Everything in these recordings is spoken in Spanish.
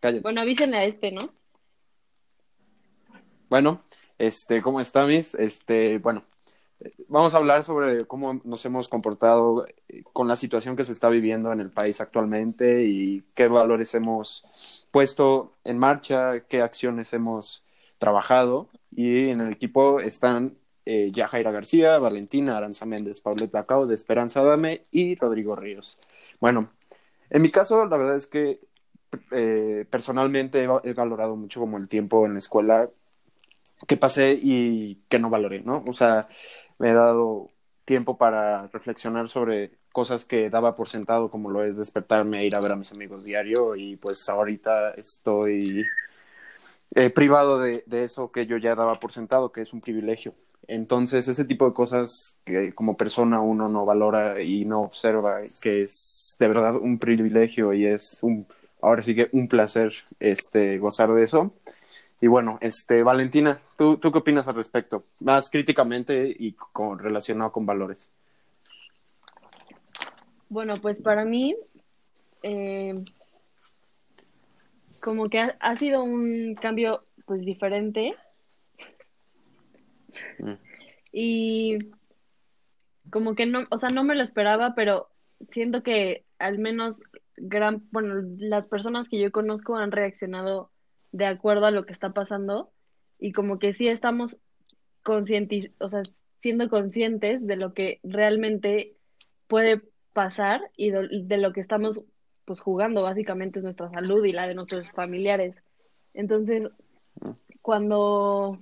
cállate. Bueno, avísenle a este, ¿no? Bueno, este, ¿cómo está, mis? Este, bueno, vamos a hablar sobre cómo nos hemos comportado eh, con la situación que se está viviendo en el país actualmente y qué valores hemos puesto en marcha, qué acciones hemos trabajado. Y en el equipo están eh, Yajaira García, Valentina Aranza Méndez, Pauleta Cao de Esperanza Dame y Rodrigo Ríos. Bueno, en mi caso, la verdad es que eh, personalmente he, valorado mucho como el tiempo en la escuela que pasé y que no valoré, ¿no? O sea, me he dado tiempo para reflexionar sobre cosas que daba por sentado, como lo es despertarme e ir a ver a mis amigos diario, y pues ahorita estoy eh, privado de, de, eso que yo ya daba por sentado, que es un privilegio. Entonces, ese tipo de cosas que como persona uno no valora y no observa, que es de verdad un privilegio y es un, ahora sí que un placer este, gozar de eso. Y bueno, este, Valentina, ¿tú, ¿tú qué opinas al respecto? Más críticamente y con, relacionado con valores. Bueno, pues para mí, eh, como que ha, ha, sido un cambio pues diferente. Mm. Y como que no, o sea, no me lo esperaba, pero siento que al menos gran, bueno, las personas que yo conozco han reaccionado de acuerdo a lo que está pasando y como que sí estamos conscientes, o sea, siendo conscientes de lo que realmente puede pasar y de, lo que estamos pues jugando básicamente es nuestra salud y la de nuestros familiares. Entonces, cuando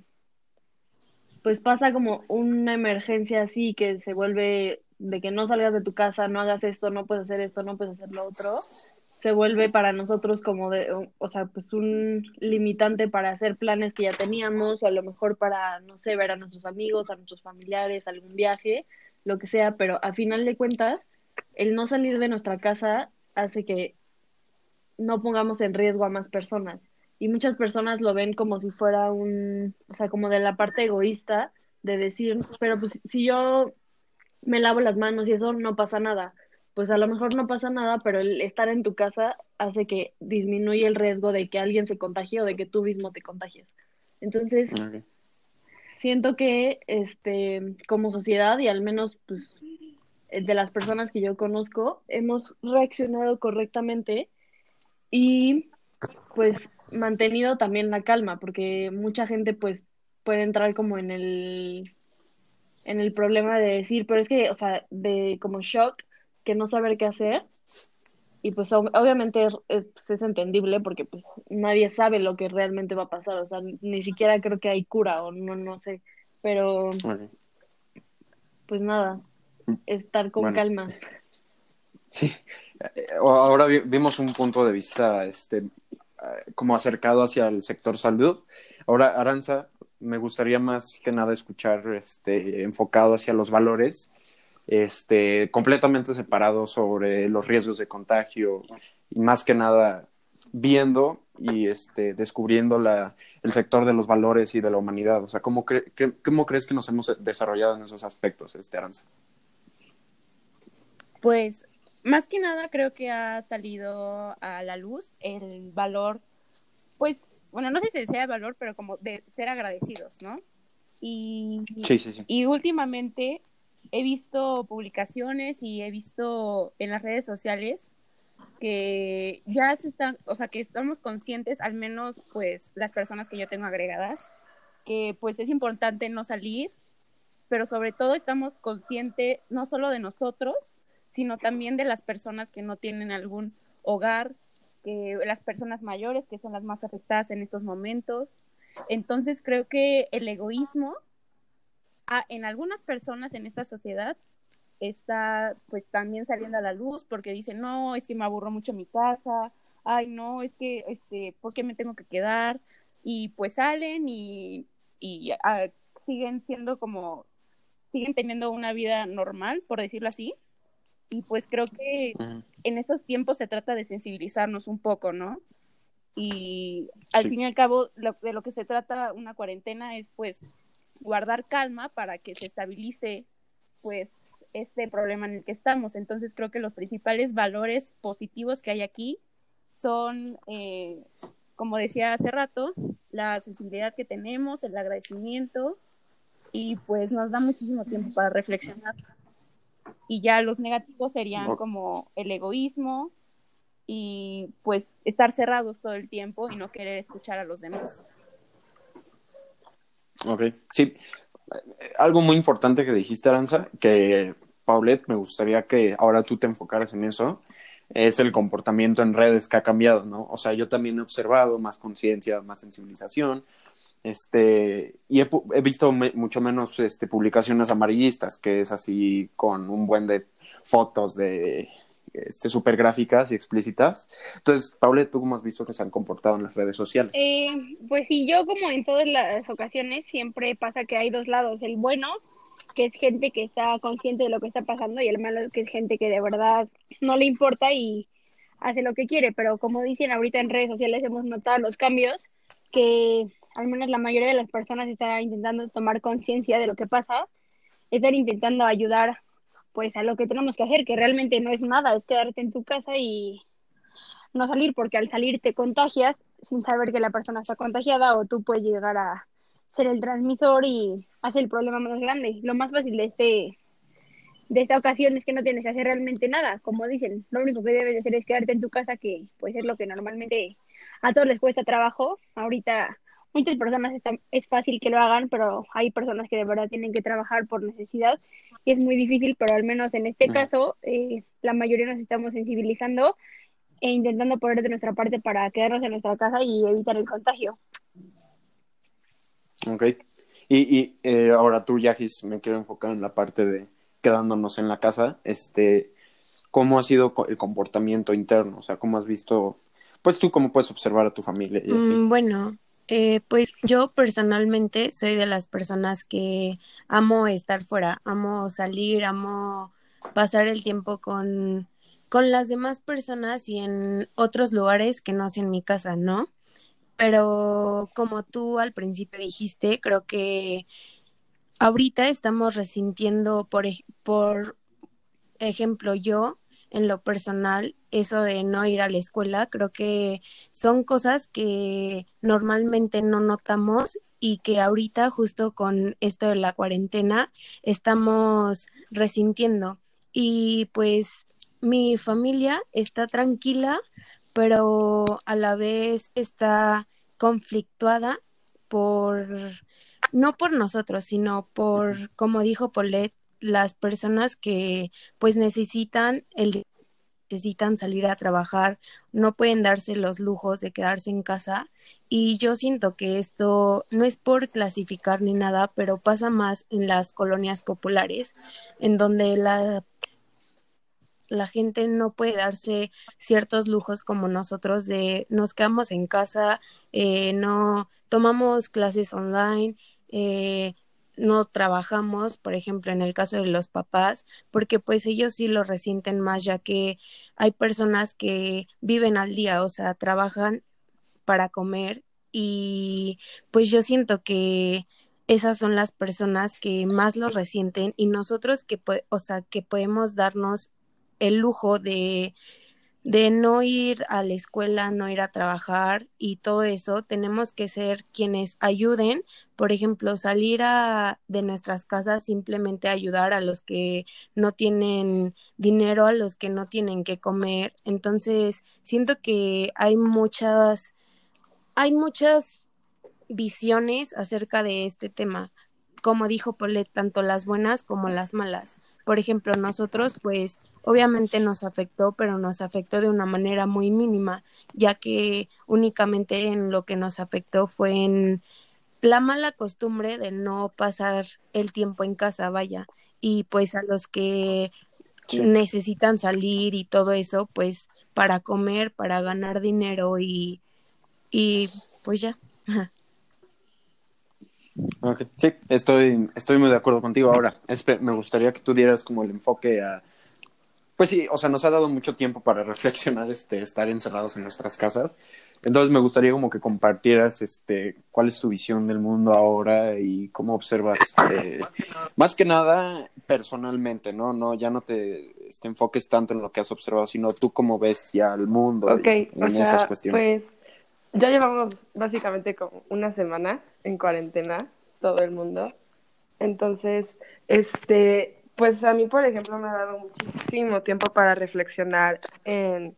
pues pasa como una emergencia así que se vuelve de que no salgas de tu casa, no hagas esto, no puedes hacer esto, no puedes hacer lo otro, se vuelve para nosotros como de, o sea, pues un limitante para hacer planes que ya teníamos o a lo mejor para, no sé, ver a nuestros amigos, a nuestros familiares, algún viaje, lo que sea, pero a final de cuentas, el no salir de nuestra casa hace que no pongamos en riesgo a más personas. Y muchas personas lo ven como si fuera un, o sea, como de la parte egoísta de decir, pero pues si yo me lavo las manos y eso no pasa nada pues a lo mejor no pasa nada, pero el estar en tu casa hace que disminuye el riesgo de que alguien se contagie o de que tú mismo te contagies. Entonces, okay. siento que este, como sociedad y al menos pues, de las personas que yo conozco, hemos reaccionado correctamente y pues mantenido también la calma, porque mucha gente pues puede entrar como en el en el problema de decir, pero es que, o sea, de como shock que no saber qué hacer. Y pues obviamente es, es, es, entendible porque pues nadie sabe lo que realmente va a pasar, o sea, ni siquiera creo que hay cura o no, no sé, pero okay. pues nada, estar con bueno. calma. Sí, ahora vimos un punto de vista este, como acercado hacia el sector salud. Ahora, Aranza, me gustaría más que nada escuchar este, enfocado hacia los valores este, completamente separado sobre los riesgos de contagio y más que nada viendo y este, descubriendo la, el sector de los valores y de la humanidad. O sea, ¿cómo, cre ¿cómo crees que nos hemos desarrollado en esos aspectos, este, Aranza? Pues, más que nada creo que ha salido a la luz el valor, pues, bueno, no sé si sea valor, pero como de ser agradecidos, ¿no? Y, sí, sí, sí. y últimamente he visto publicaciones y he visto en las redes sociales que ya se están, o sea, que estamos conscientes, al menos pues las personas que yo tengo agregadas, que pues es importante no salir, pero sobre todo estamos conscientes no solo de nosotros, sino también de las personas que no tienen algún hogar, que las personas mayores que son las más afectadas en estos momentos. Entonces creo que el egoísmo en algunas personas en esta sociedad está pues también saliendo a la luz porque dicen, no, es que me aburro mucho mi casa, ay, no, es que, este, ¿por qué me tengo que quedar? Y pues salen y, y uh, siguen siendo como, siguen teniendo una vida normal, por decirlo así. Y pues creo que en estos tiempos se trata de sensibilizarnos un poco, ¿no? Y al sí. fin y al cabo, lo, de lo que se trata una cuarentena es pues guardar calma para que se estabilice pues este problema en el que estamos. Entonces creo que los principales valores positivos que hay aquí son, eh, como decía hace rato, la sensibilidad que tenemos, el agradecimiento y pues nos da muchísimo tiempo para reflexionar. Y ya los negativos serían como el egoísmo y pues estar cerrados todo el tiempo y no querer escuchar a los demás. Ok, sí. Algo muy importante que dijiste, Aranza, que Paulette, me gustaría que ahora tú te enfocaras en eso, es el comportamiento en redes que ha cambiado, ¿no? O sea, yo también he observado más conciencia, más sensibilización, este, y he, visto mucho menos este, publicaciones amarillistas, que es así con un buen de fotos de este, súper gráficas y explícitas. Entonces, Paulette, ¿tú cómo has visto que se han comportado en las redes sociales? Eh, pues sí, yo como en todas las ocasiones siempre pasa que hay dos lados, el bueno, que es gente que está consciente de lo que está pasando, y el malo, que es gente que de verdad no le importa y hace lo que quiere, pero como dicen ahorita en redes sociales hemos notado los cambios que al menos la mayoría de las personas está intentando tomar conciencia de lo que pasa, están intentando ayudar pues a lo que tenemos que hacer, que realmente no es nada, es quedarte en tu casa y no salir, porque al salir te contagias sin saber que la persona está contagiada o tú puedes llegar a ser el transmisor y hacer el problema más grande. Lo más fácil de este de esta ocasión es que no tienes que hacer realmente nada, como dicen, lo único que debes hacer es quedarte en tu casa, que pues es lo que normalmente a todos les cuesta trabajo. Ahorita muchas personas es fácil que lo hagan, pero hay personas que de verdad tienen que trabajar por necesidad y es muy difícil, pero al menos en este caso eh, la mayoría nos estamos sensibilizando e intentando poner de nuestra parte para quedarnos en nuestra casa y evitar el contagio. Ok. Y, y eh, ahora tú, Yagis, me quiero enfocar en la parte de quedándonos en la casa. Este, ¿Cómo ha sido el comportamiento interno? O sea, ¿cómo has visto, pues tú cómo puedes observar a tu familia y así? Mm, bueno, eh, pues yo personalmente soy de las personas que amo estar fuera, amo salir, amo pasar el tiempo con, con las demás personas y en otros lugares que no sea en mi casa, ¿no? Pero como tú al principio dijiste, creo que ahorita estamos resintiendo, por, por ejemplo, yo en lo personal eso de no ir a la escuela. Creo que son cosas que normalmente no notamos y que ahorita justo con esto de la cuarentena estamos resintiendo. Y pues mi familia está tranquila, pero a la vez está conflictuada por, no por nosotros, sino por, como dijo Paulette, las personas que pues necesitan el necesitan salir a trabajar, no pueden darse los lujos de quedarse en casa. Y yo siento que esto no es por clasificar ni nada, pero pasa más en las colonias populares, en donde la, la gente no puede darse ciertos lujos como nosotros de nos quedamos en casa, eh, no tomamos clases online, eh, no trabajamos, por ejemplo, en el caso de los papás, porque pues ellos sí lo resienten más, ya que hay personas que viven al día, o sea, trabajan para comer y pues yo siento que esas son las personas que más lo resienten y nosotros que, o sea, que podemos darnos el lujo de de no ir a la escuela, no ir a trabajar y todo eso, tenemos que ser quienes ayuden, por ejemplo, salir a, de nuestras casas, simplemente ayudar a los que no tienen dinero, a los que no tienen que comer. Entonces, siento que hay muchas, hay muchas visiones acerca de este tema. Como dijo Polet, tanto las buenas como las malas. Por ejemplo, nosotros, pues, obviamente nos afectó, pero nos afectó de una manera muy mínima, ya que únicamente en lo que nos afectó fue en la mala costumbre de no pasar el tiempo en casa, vaya, y pues a los que necesitan salir y todo eso, pues para comer, para ganar dinero y, y pues ya. Sí, estoy, estoy muy de acuerdo contigo. Ahora, me gustaría que tú dieras como el enfoque a pues sí, o sea, nos ha dado mucho tiempo para reflexionar, este, estar encerrados en nuestras casas. Entonces me gustaría como que compartieras, este, cuál es tu visión del mundo ahora y cómo observas, eh, más que nada personalmente, ¿no? No, ya no te, este, enfoques tanto en lo que has observado, sino tú cómo ves ya el mundo y- o en sea, esas cuestiones. pues ya llevamos básicamente como una semana en cuarentena, todo el mundo. Entonces, este, pues a mí, por ejemplo, me ha dado muchísimo tiempo para reflexionar en,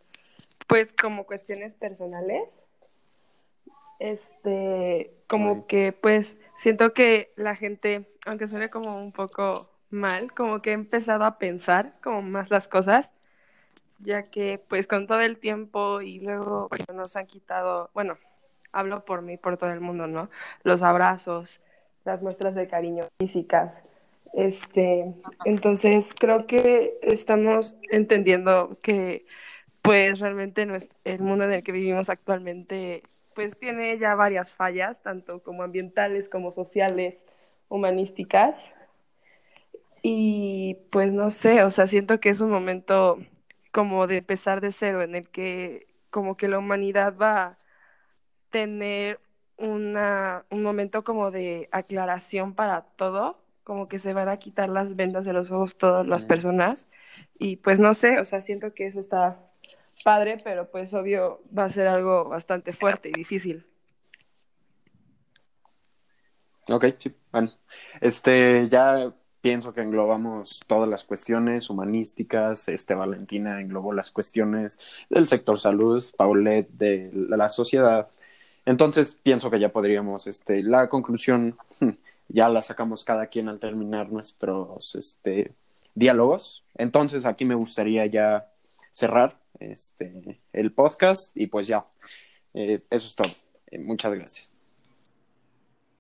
pues, como cuestiones personales. Este, como que, pues, siento que la gente, aunque suene como un poco mal, como que he empezado a pensar como más las cosas ya que pues con todo el tiempo y luego bueno, nos han quitado, bueno, hablo por mí, por todo el mundo, ¿no? Los abrazos, las muestras de cariño físicas. Este, entonces creo que estamos entendiendo que pues realmente el mundo en el que vivimos actualmente pues tiene ya varias fallas, tanto como ambientales como sociales, humanísticas. Y pues no sé, o sea, siento que es un momento como de empezar de cero, en el que como que la humanidad va a tener una, un momento como de aclaración para todo, como que se van a quitar las vendas de los ojos todas las personas. Y pues no sé, o sea, siento que eso está padre, pero pues obvio va a ser algo bastante fuerte y difícil. Ok, sí, bueno. Este, ya pienso que englobamos todas las cuestiones humanísticas, este, Valentina englobó las cuestiones del sector salud, Paulette de la sociedad. Entonces, pienso que ya podríamos, este, la conclusión ya la sacamos cada quien al terminar nuestros, este, diálogos. Entonces, aquí me gustaría ya cerrar, este, el podcast y pues ya, eh, eso es todo. Eh, muchas gracias.